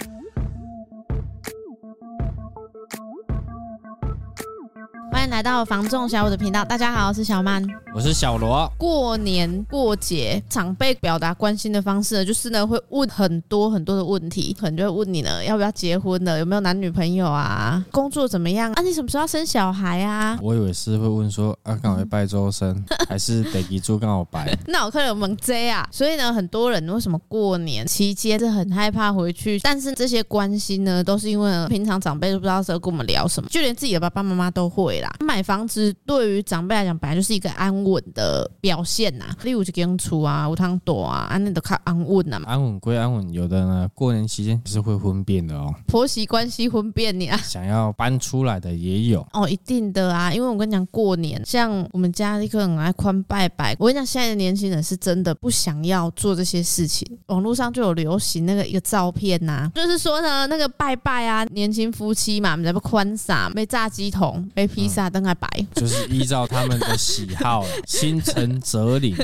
Ooh. 欢迎来到房仲小五的频道，大家好，我是小曼，我是小罗。过年过节，长辈表达关心的方式呢，就是呢会问很多很多的问题，可能就会问你呢，要不要结婚了，有没有男女朋友啊，工作怎么样啊，你什么时候要生小孩啊？我以为是会问说，啊，刚好拜周生，还是得记住刚好拜？那我看有猛 J 啊，所以呢，很多人为什么过年期间是很害怕回去？但是这些关心呢，都是因为平常长辈都不知道是要跟我们聊什么，就连自己的爸爸妈妈都会啦。买房子对于长辈来讲，本来就是一个安稳的表现呐。例如就跟出啊，无汤躲啊，安那都靠安稳呐。安稳归安稳，有的呢，过年期间是会婚变的哦。婆媳关系婚变，你啊，想要搬出来的也有 哦，一定的啊。因为我跟你讲，过年像我们家一个很爱宽拜拜。我跟你讲，现在的年轻人是真的不想要做这些事情。网络上就有流行那个一个照片呐，就是说呢，那个拜拜啊，年轻夫妻嘛，我们在不宽撒，被炸鸡桶，被披萨灯就是依照他们的喜好，心诚则灵。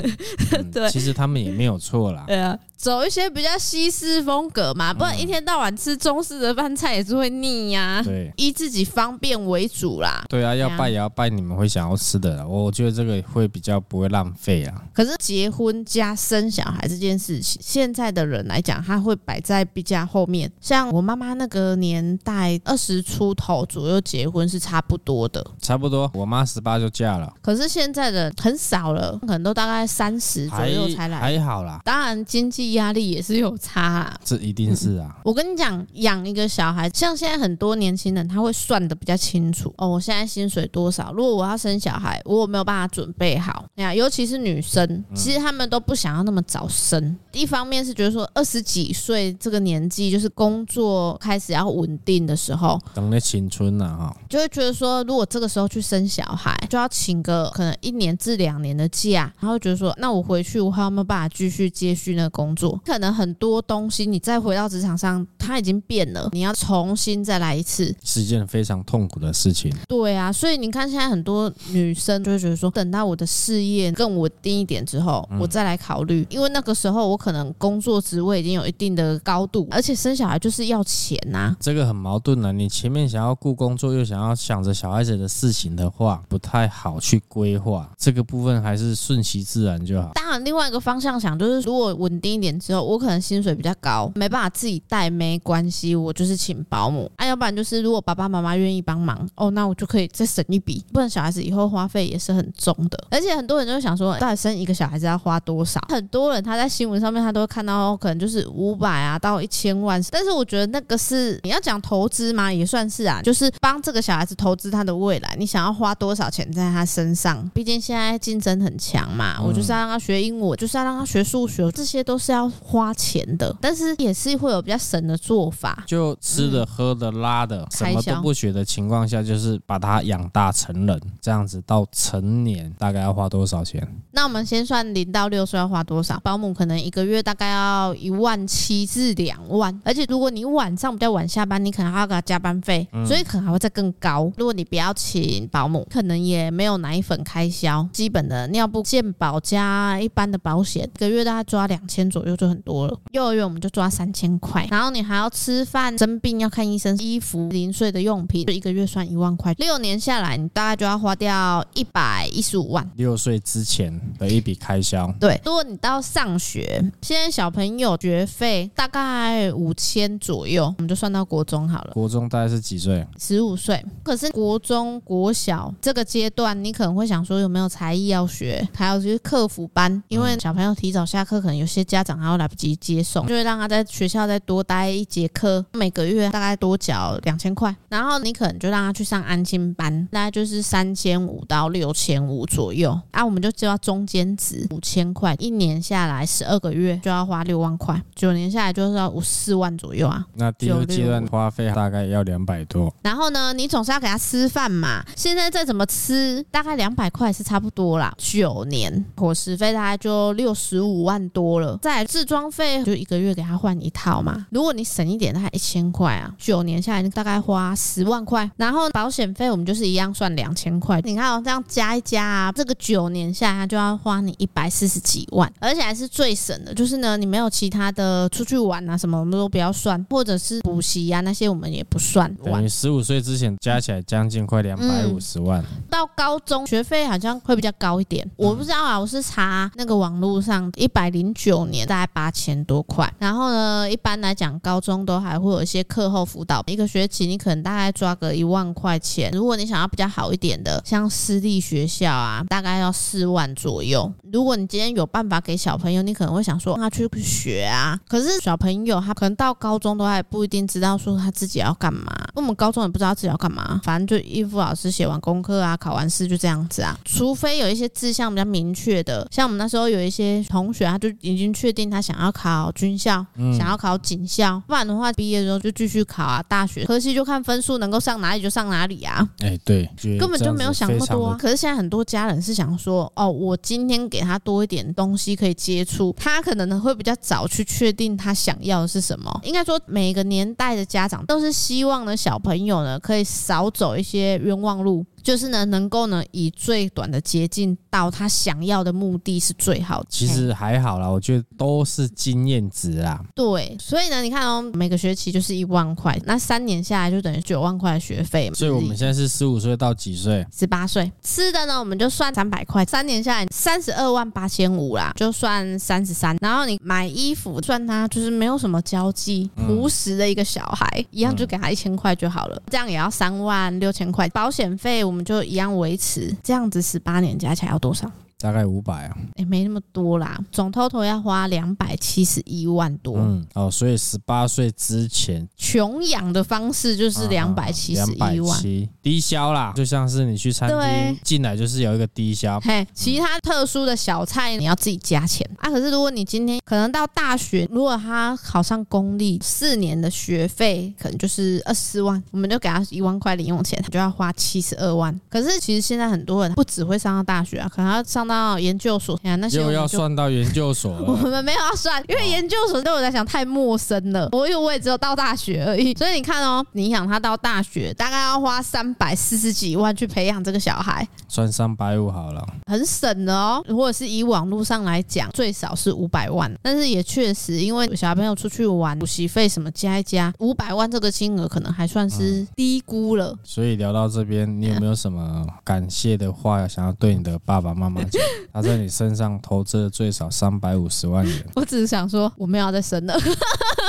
对，其实他们也没有错啦。对啊。走一些比较西式风格嘛，不然一天到晚吃中式的饭菜也是会腻呀、啊。对，以自己方便为主啦。对啊，要拜也要拜你们会想要吃的啦。我觉得这个会比较不会浪费啊。可是结婚加生小孩这件事情，现在的人来讲，他会摆在比较后面。像我妈妈那个年代，二十出头左右结婚是差不多的。差不多，我妈十八就嫁了。可是现在的很少了，可能都大概三十左右才来。还好啦，当然经济。压力也是有差啊，这一定是啊。我跟你讲，养一个小孩，像现在很多年轻人，他会算的比较清楚哦。我现在薪水多少？如果我要生小孩，我有没有办法准备好？呀，尤其是女生，其实他们都不想要那么早生。一方面是觉得说二十几岁这个年纪，就是工作开始要稳定的时候，等那青春了哈，就会觉得说，如果这个时候去生小孩，就要请个可能一年至两年的假，然后觉得说，那我回去我还有没有办法继续接续那个工作？可能很多东西你再回到职场上，它已经变了，你要重新再来一次，是一件非常痛苦的事情。对啊，所以你看现在很多女生就会觉得说，等到我的事业更稳定一点之后，我再来考虑，因为那个时候我可能工作职位已经有一定的高度，而且生小孩就是要钱呐。这个很矛盾啊，你前面想要顾工作，又想要想着小孩子的事情的话，不太好去规划。这个部分还是顺其自然就好。当然，另外一个方向想就是，如果稳定一点。之后我可能薪水比较高，没办法自己带，没关系，我就是请保姆。啊，要不然就是如果爸爸妈妈愿意帮忙，哦，那我就可以再省一笔。不然小孩子以后花费也是很重的。而且很多人就会想说，到底生一个小孩子要花多少？很多人他在新闻上面他都会看到，可能就是五百啊到一千万。但是我觉得那个是你要讲投资嘛，也算是啊，就是帮这个小孩子投资他的未来。你想要花多少钱在他身上？毕竟现在竞争很强嘛，我就是要让他学英文，就是要让他学数学，这些都是要。花钱的，但是也是会有比较省的做法，就吃的、喝的、拉的，什么都不学的情况下，就是把他养大成人，这样子到成年大概要花多少钱？那我们先算零到六岁要花多少？保姆可能一个月大概要一万七至两万，而且如果你晚上比较晚下班，你可能还要给他加班费，所以可能还会再更高。如果你不要请保姆，可能也没有奶粉开销，基本的尿布、健保加一般的保险，一个月大概抓两千左右。就很多了，幼儿园我们就抓三千块，然后你还要吃饭、生病要看医生、衣服、零碎的用品，就一个月算一万块。六年下来，你大概就要花掉一百一十五万。六岁之前的一笔开销。对，如果你到上学，现在小朋友学费大概五千左右，我们就算到国中好了。国中大概是几岁？十五岁。可是国中国小这个阶段，你可能会想说有没有才艺要学，还有就是课辅班，因为小朋友提早下课，可能有些家长还。然后来不及接送，就会让他在学校再多待一节课，每个月大概多缴两千块。然后你可能就让他去上安心班，大概就是三千五到六千五左右。啊，我们就知道中间值五千块，一年下来十二个月就要花六万块，九年下来就是要五四万左右啊。那第二阶段花费大概要两百多。然后呢，你总是要给他吃饭嘛。现在再怎么吃，大概两百块是差不多啦。九年伙食费大概就六十五万多了。再来自装费就一个月给他换一套嘛。如果你省一点，大概一千块啊，九年下来大概花十万块。然后保险费我们就是一样算两千块。你看哦，这样加一加啊，这个九年下来就要花你一百四十几万，而且还是最省的。就是呢，你没有其他的出去玩啊什么，我们都不要算，或者是补习啊那些我们也不算。等于十五岁之前加起来将近快两百五十万。嗯，到高中学费好像会比较高一点，我不知道啊，我是查那个网络上一百零九年大概八千多块。然后呢，一般来讲高中都还会有一些课后辅导，一个学期你可能大概抓个一万块钱。如果你想要比较好一点的，像私立学校啊，大概要四万左右。如果你今天有办法给小朋友，你可能会想说，让他去学啊。可是小朋友他可能到高中都还不一定知道说他自己要干嘛。因为我们高中也不知道自己要干嘛，反正就应付老师写完功课啊，考完试就这样子啊。除非有一些志向比较明确的，像我们那时候有一些同学，他就已经确定他想要考军校，嗯、想要考警校，不然的话毕业之后就继续考啊。大学可惜就看分数能够上哪里就上哪里啊。哎，对，根本就没有想那么多。啊可是现在很多家人是想说，哦，我今天给他多一点东西可以接触，他可能呢会比较早去确定他想要的是什么。应该说每个年代的家长都是希望呢小朋友呢可以少走一些冤枉路。就是呢，能够呢以最短的捷径到他想要的目的是最好的。其实还好啦，我觉得都是经验值啦。对，所以呢，你看哦，每个学期就是一万块，那三年下来就等于九万块的学费。所以我们现在是十五岁到几岁？十八岁。吃的呢，我们就算三百块，三年下来三十二万八千五啦，就算三十三。然后你买衣服，算他就是没有什么交际、朴实的一个小孩，嗯、一样就给他一千块就好了。这样也要三万六千块，保险费。我们我们就一样维持这样子，十八年加起来要多少？大概五百啊，哎、欸，没那么多啦，总 total 要花两百七十一万多。嗯，哦，所以十八岁之前穷养的方式就是两百七十一万，低消啦，就像是你去餐厅进来就是有一个低消。嘿，其他特殊的小菜你要自己加钱啊。可是如果你今天可能到大学，如果他考上公立四年的学费可能就是二十四万，我们就给他一万块零用钱，他就要花七十二万。可是其实现在很多人不只会上到大学啊，可能要上。到研究所，那些又要算到研究所了。我们没有要算，因为研究所对我来讲太陌生了。我以为我也只有到大学而已，所以你看哦，你想他到大学，大概要花三百四十几万去培养这个小孩，算三百五好了，很省的哦。如果是以网络上来讲，最少是五百万，但是也确实，因为小朋友出去玩，补习费什么加一加，五百万这个金额可能还算是低估了。嗯、所以聊到这边，你有没有什么感谢的话要想要对你的爸爸妈妈讲？他在你身上投资了最少三百五十万元。我只是想说，我没有要再生了。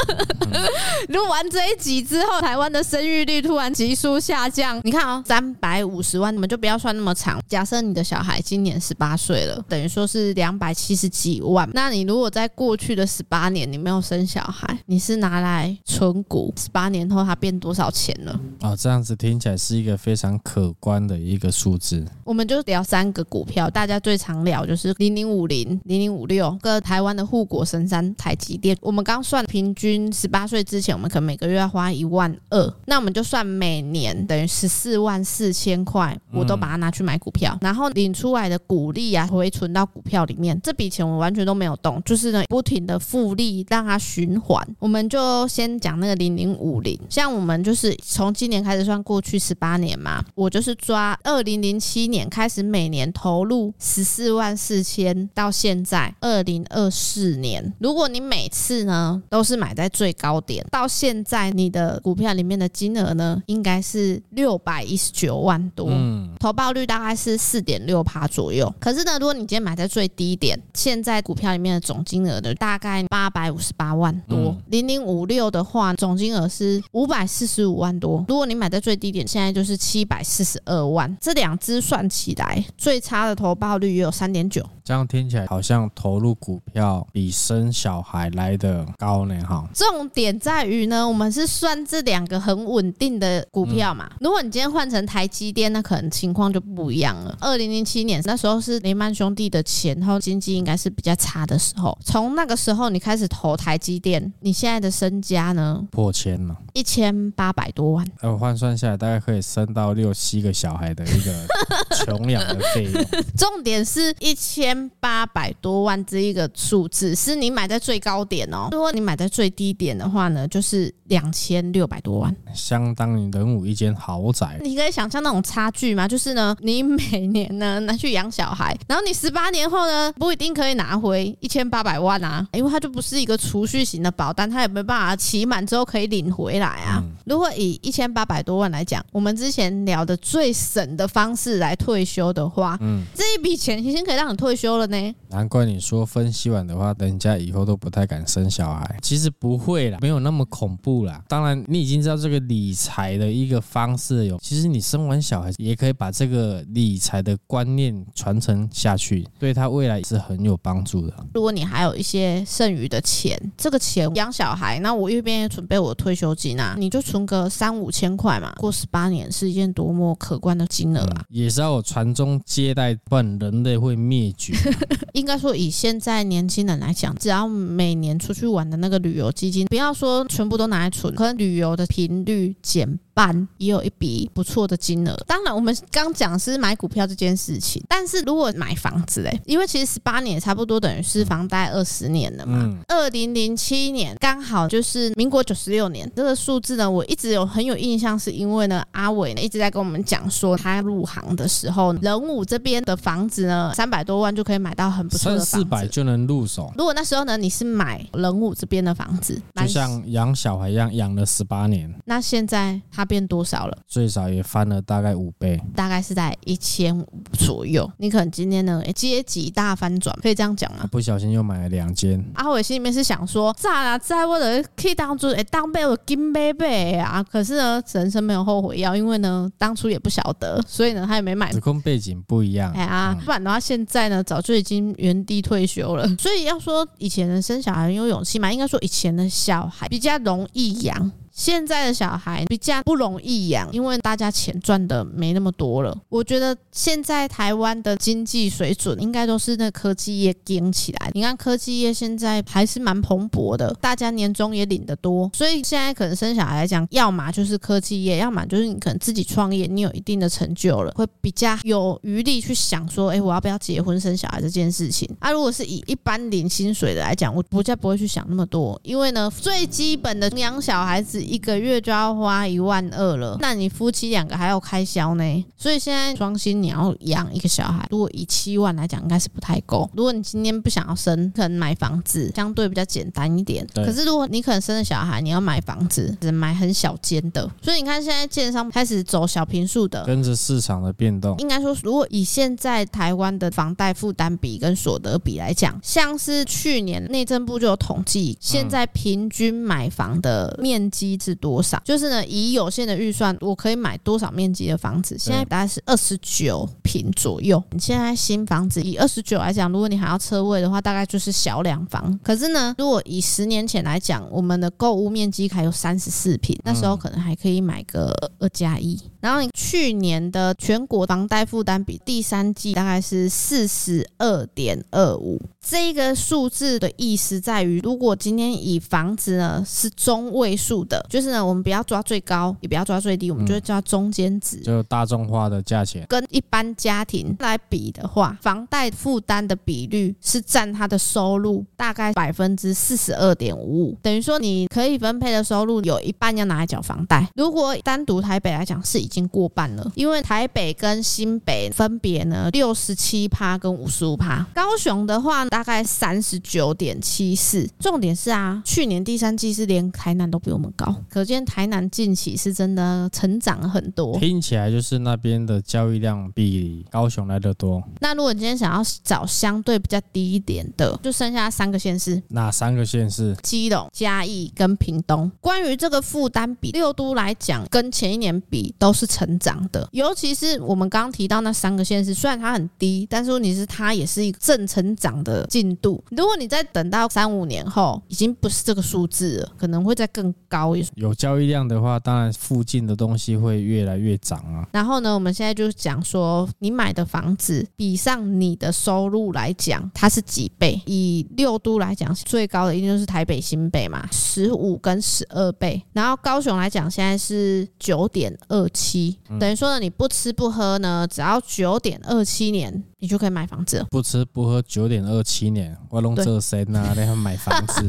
录完这一集之后，台湾的生育率突然急速下降。你看哦，三百五十万，你们就不要算那么长。假设你的小孩今年十八岁了，等于说是两百七十几万。那你如果在过去的十八年你没有生小孩，你是拿来存股，十八年后它变多少钱了？哦，这样子听起来是一个非常可观的一个数字。我们就聊三个股票，大家最常聊就是零零五零、零零五六，个台湾的护国神山台积电。我们刚算平均十八岁之前，我们可能每个月要花一万二，那我们就算每年等于十四万四千块，我都把它拿去买股票，然后领出来的股利啊回存到股票里面，这笔钱我完全都没有动，就是呢不停的复利让它循环。我们就先讲那个零零五零，像我们就是从今年开始算过去十八年嘛，我就是抓二零零七年开始每年投入十四万四千到现在二零二四年，如果你每次呢都是买在最高点，到现在你的股票里面的金额呢应该是六百一十九万多，嗯，投报率大概是四点六趴左右。可是呢，如果你今天买在最低点，现在股票里面的总金额呢大概八百五十八万多，零零五六的话总金额是五百四十五万多。如果你买在最低点，现在就是七百四十二万，这两只算起来最差的投报率也有三点九。这样听起来好像投入股票比生小孩来的高呢，哈。重点在于呢，我们是算这两个很稳定的股票嘛。如果你今天换成台积电，那可能情况就不一样了。二零零七年那时候是雷曼兄弟的前后经济应该是比较差的时候。从那个时候你开始投台积电，你现在的身家呢？破千了，一千八百多万。呃，换算下来大概可以生到六七个小孩的一个 穷养的费用。重点是一千。千八百多万这一个数字，是你买在最高点哦。如果你买在最低点的话呢，就是两千六百多万，相当于人五一间豪宅。你可以想象那种差距吗？就是呢，你每年呢拿去养小孩，然后你十八年后呢不一定可以拿回一千八百万啊，因为它就不是一个储蓄型的保单，它也没办法期满之后可以领回来啊。嗯、如果以一千八百多万来讲，我们之前聊的最省的方式来退休的话，嗯，这一笔钱其实可以让你退休了呢。难怪你说分析完的话，人家以后都不太敢生小孩。其实不会啦，没有那么恐怖啦。当然，你已经知道这个理财的一个方式有，其实你生完小孩也可以把这个理财的观念传承下去，对他未来是很有帮助的。如果你还有一些剩余的钱，这个钱养小孩，那我一边也准备我的退休金啊，你就存个三五千块嘛，过十八年是一件多么可观的金额啊！嗯，也是要有传宗接代，不然人类会灭绝。应该说，以现在年轻人来讲，只要每年出去玩的那个旅游基金，不要说全部都拿来存，可能旅游的频率减半，也有一笔不错的金额。当然，我们刚讲是买股票这件事情，但是如果买房子嘞，因为其实十八年差不多等于是房贷二十年了嘛。二零零七年刚好就是民国九十六年，这个数字呢，我一直有很有印象，是因为呢，阿伟呢一直在跟我们讲说，他入行的时候，仁武这边的房子呢，三百多万就可以买到很不错的房四百就能入手。如果那时候呢，你是买仁武这边的房子，就像养小孩一样，养了十八年，那现在它变多少了？最少也翻了大概五倍，大概是在一千五左右。你可能今天呢，阶级大翻转，可以这样讲吗？不小心又买了两间。阿伟心里面是想说，咋啦，在我的可以当做哎当被我金贝贝啊。可是呢，人生没有后悔药，因为呢，当初也不晓得，所以呢，他也没买。时空背景不一样，哎啊，不然的话，现在呢，早就已经原地退休了。所以要说以前的生小孩很有勇气嘛，应该说以前的小孩比较容易养。现在的小孩比较不容易养，因为大家钱赚的没那么多了。我觉得现在台湾的经济水准应该都是那科技业顶起来。你看科技业现在还是蛮蓬勃的，大家年终也领得多，所以现在可能生小孩来讲，要么就是科技业，要么就是你可能自己创业，你有一定的成就了，会比较有余力去想说，哎，我要不要结婚生小孩这件事情。啊，如果是以一般领薪水的来讲，我比较不会去想那么多，因为呢，最基本的养小孩子。一个月就要花一万二了，那你夫妻两个还要开销呢，所以现在双薪你要养一个小孩，如果以七万来讲，应该是不太够。如果你今天不想要生，可能买房子相对比较简单一点。可是如果你可能生了小孩，你要买房子，只能买很小间的。所以你看现在建商开始走小平数的，跟着市场的变动。应该说，如果以现在台湾的房贷负担比跟所得比来讲，像是去年内政部就有统计，现在平均买房的面积。是多少？就是呢，以有限的预算，我可以买多少面积的房子？现在大概是二十九平左右。你现在新房子以二十九来讲，如果你还要车位的话，大概就是小两房。可是呢，如果以十年前来讲，我们的购物面积还有三十四平，那时候可能还可以买个二加一。然后你去年的全国房贷负担比第三季大概是四十二点二五。这个数字的意思在于，如果今天以房子呢是中位数的。就是呢，我们不要抓最高，也不要抓最低，我们就会抓中间值，就大众化的价钱。跟一般家庭来比的话，房贷负担的比率是占他的收入大概百分之四十二点五五，等于说你可以分配的收入有一半要拿来缴房贷。如果单独台北来讲，是已经过半了，因为台北跟新北分别呢六十七趴跟五十五趴，高雄的话大概三十九点七四。重点是啊，去年第三季是连台南都比我们高。可见台南近期是真的成长很多，听起来就是那边的交易量比高雄来的多。那如果你今天想要找相对比较低一点的，就剩下三个县市。哪三个县市？基隆、嘉义跟屏东。关于这个负担比，六都来讲，跟前一年比都是成长的。尤其是我们刚刚提到那三个县市，虽然它很低，但是问题是它也是一个正成长的进度。如果你再等到三五年后，已经不是这个数字了，可能会再更高一。有交易量的话，当然附近的东西会越来越涨啊。然后呢，我们现在就讲说，你买的房子比上你的收入来讲，它是几倍？以六都来讲，最高的一定就是台北、新北嘛，十五跟十二倍。然后高雄来讲，现在是九点二七，等于说呢，你不吃不喝呢，只要九点二七年。你就可以买房子了。不吃不喝九点二七年，我弄这些啊，然后买房子，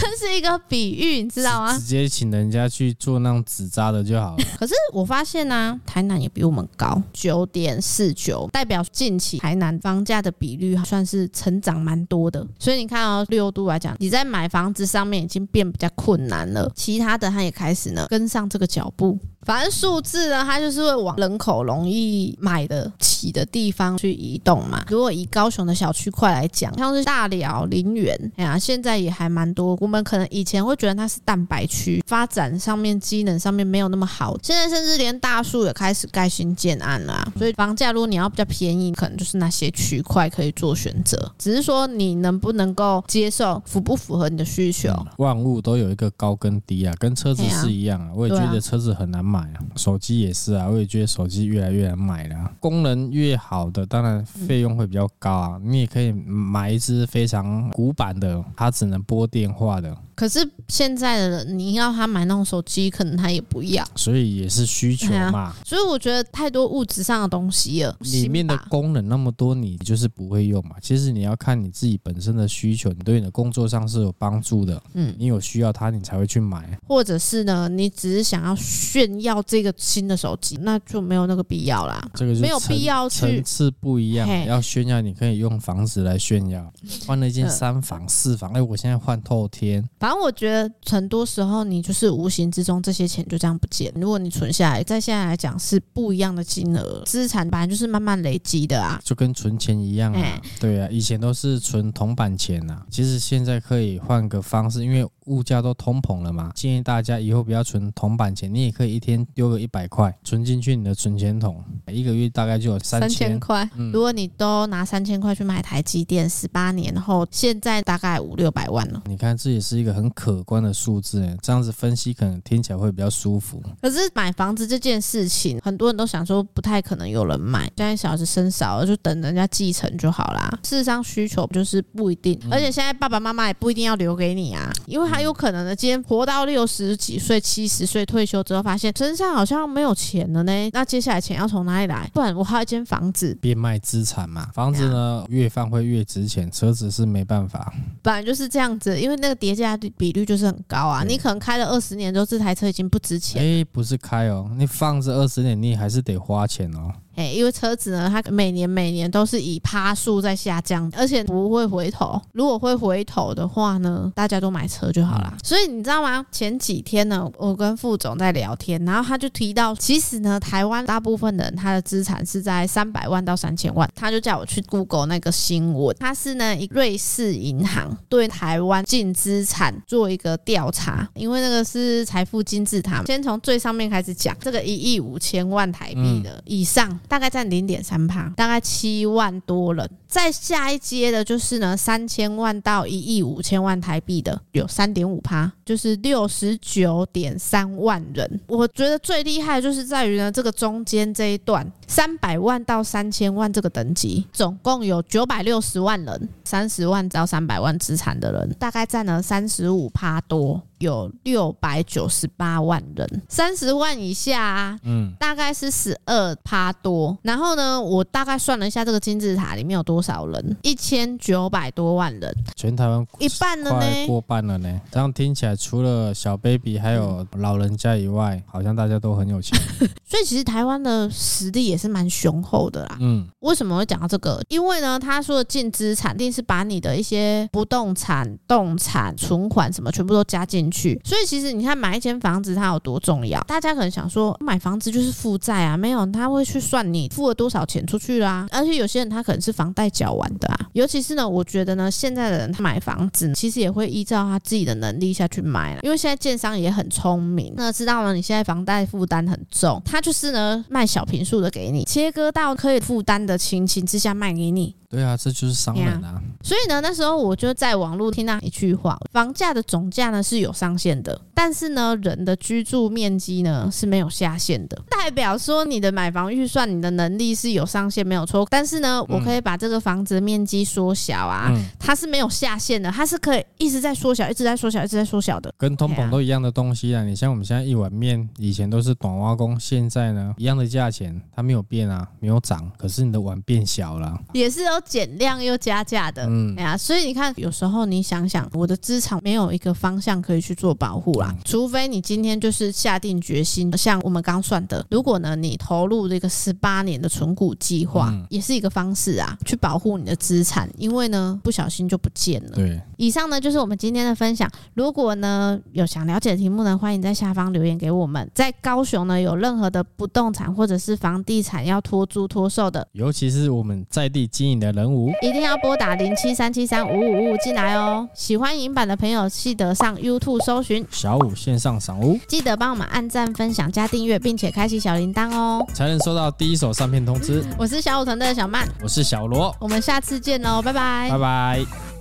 这是一个比喻，你知道吗？直接请人家去做那种纸扎的就好了。可是我发现呢、啊，台南也比我们高九点四九，代表近期台南房价的比率算是成长蛮多的。所以你看哦，六度来讲，你在买房子上面已经变比较困难了，其他的它也开始呢跟上这个脚步。反正数字呢，它就是会往人口容易买得起的地方去移动嘛。如果以高雄的小区块来讲，像是大寮、林园，哎呀，现在也还蛮多。我们可能以前会觉得它是蛋白区，发展上面、机能上面没有那么好。现在甚至连大树也开始盖新建案啦啊。所以房价如果你要比较便宜，可能就是那些区块可以做选择。只是说你能不能够接受，符不符合你的需求？嗯，万物都有一个高跟低啊，跟车子是一样啊。我也觉得车子很难买。买啊，手机也是啊，我也觉得手机越来越难买了。功能越好的，当然费用会比较高啊。你也可以买一只非常古板的，它只能拨电话的。可是现在的人，你要他买那种手机，可能他也不要。所以也是需求嘛。啊、所以我觉得太多物质上的东西了，里面的功能那么多，你就是不会用嘛。其实你要看你自己本身的需求，你对你的工作上是有帮助的。嗯，你有需要它，你才会去买。或者是呢，你只是想要炫耀这个新的手机，那就没有那个必要啦。这个没有必要去层次不一样，要炫耀，你可以用房子来炫耀。换了一间三房四房，哎，我现在换透天。反正我觉得很多时候你就是无形之中这些钱就这样不见。如果你存下来，在现在来讲是不一样的金额，资产本来就是慢慢累积的啊，就跟存钱一样啊。对啊，以前都是存铜板钱啊，其实现在可以换个方式，因为物价都通膨了嘛。建议大家以后不要存铜板钱，你也可以一天丢个一百块存进去你的存钱筒，一个月大概就有三千块。嗯，如果你都拿三千块去买台积电，十八年后现在大概五六百万了。你看，这也是一个很可。可观的数字，这样子分析可能听起来会比较舒服。可是买房子这件事情，很多人都想说不太可能有人买。现在小孩子生少了，就等人家继承就好啦。事实上，需求就是不一定，而且现在爸爸妈妈也不一定要留给你啊，因为还有可能呢，今天活到六十几岁、七十岁退休之后，发现身上好像没有钱了呢。那接下来钱要从哪里来？不然我还有一间房子，变卖资产嘛。房子呢，越放会越值钱，车子是没办法。本来就是这样子，因为那个叠加比率。就是很高啊！你可能开了二十年之后，这台车已经不值钱。哎，不是开哦，你放着二十年，你还是得花钱哦。哎，因为车子呢，它每年每年都是以趴数在下降，而且不会回头。如果会回头的话呢，大家都买车就好了。嗯。所以你知道吗？前几天呢，我跟副总在聊天，然后他就提到，其实呢，台湾大部分的人他的资产是在三百万到三千万。他就叫我去 Google 那个新闻，他是呢，一瑞士银行对台湾净资产做一个调查，因为那个是财富金字塔，先从最上面开始讲，这个一亿五千万台币的以上。大概占零点三趴，大概七万多人。再下一阶的就是呢，三千万到一亿五千万台币的有三点五趴，就是六十九点三万人。我觉得最厉害的就是在于呢，这个中间这一段三百万到三千万这个等级，总共有九百六十万人，三十万到三百万资产的人，大概占了三十五趴多。有六百九十八万人，三十万以下啊，嗯，大概是十二趴多。然后呢，我大概算了一下，这个金字塔里面有多少人，一千九百多万人，全台湾一半了呢，过半了呢。这样听起来，除了小 baby 还有老人家以外，好像大家都很有钱。所以其实台湾的实力也是蛮雄厚的啦。嗯，为什么会讲到这个？因为呢，他说的净资产，一定是把你的一些不动产、动产、存款什么全部都加进去。所以其实你看买一间房子它有多重要？大家可能想说买房子就是负债啊，没有，他会去算你付了多少钱出去啦。而且有些人他可能是房贷缴完的啊。尤其是呢，我觉得呢，现在的人他买房子其实也会依照他自己的能力下去买了，因为现在建商也很聪明，那知道呢，你现在房贷负担很重，他就是呢卖小坪数的给你，切割到可以负担的情形之下卖给你。对啊，这就是商人啊。所以呢，那时候我就在网络听到一句话：房价的总价呢是有上限的，但是呢，人的居住面积呢是没有下限的。代表说你的买房预算，你的能力是有上限，没有错。但是呢，我可以把这个房子的面积缩小啊，嗯、它是没有下限的，它是可以一直在缩小，一直在缩小，一直在缩小的。跟通膨都一样的东西啊。你像我们现在一碗面，以前都是短挖工，现在呢一样的价钱，它没有变啊，没有涨，可是你的碗变小了，也是有减量又加价的。嗯，哎呀，所以你看，有时候你想想，我的资产没有一个方向可以去做保护除非你今天就是下定决心，像我们刚算的，如果呢你投入这个十八年的存股计划，嗯、也是一个方式啊，去保护你的资产，因为呢不小心就不见了。对，以上呢就是我们今天的分享。如果呢有想了解的题目呢，欢迎在下方留言给我们。在高雄呢有任何的不动产或者是房地产要托租托售的，尤其是我们在地经营的人物，一定要拨打零七三七三五五五五进来哦。喜欢影版的朋友，记得上 YouTube 搜寻小武线上赏屋，记得帮我们按赞、分享、加订阅，并且开启小铃铛哦，才能收到第一手上片通知。我是小五团队的小曼，我是小罗，我们下次见喽，拜拜，拜拜。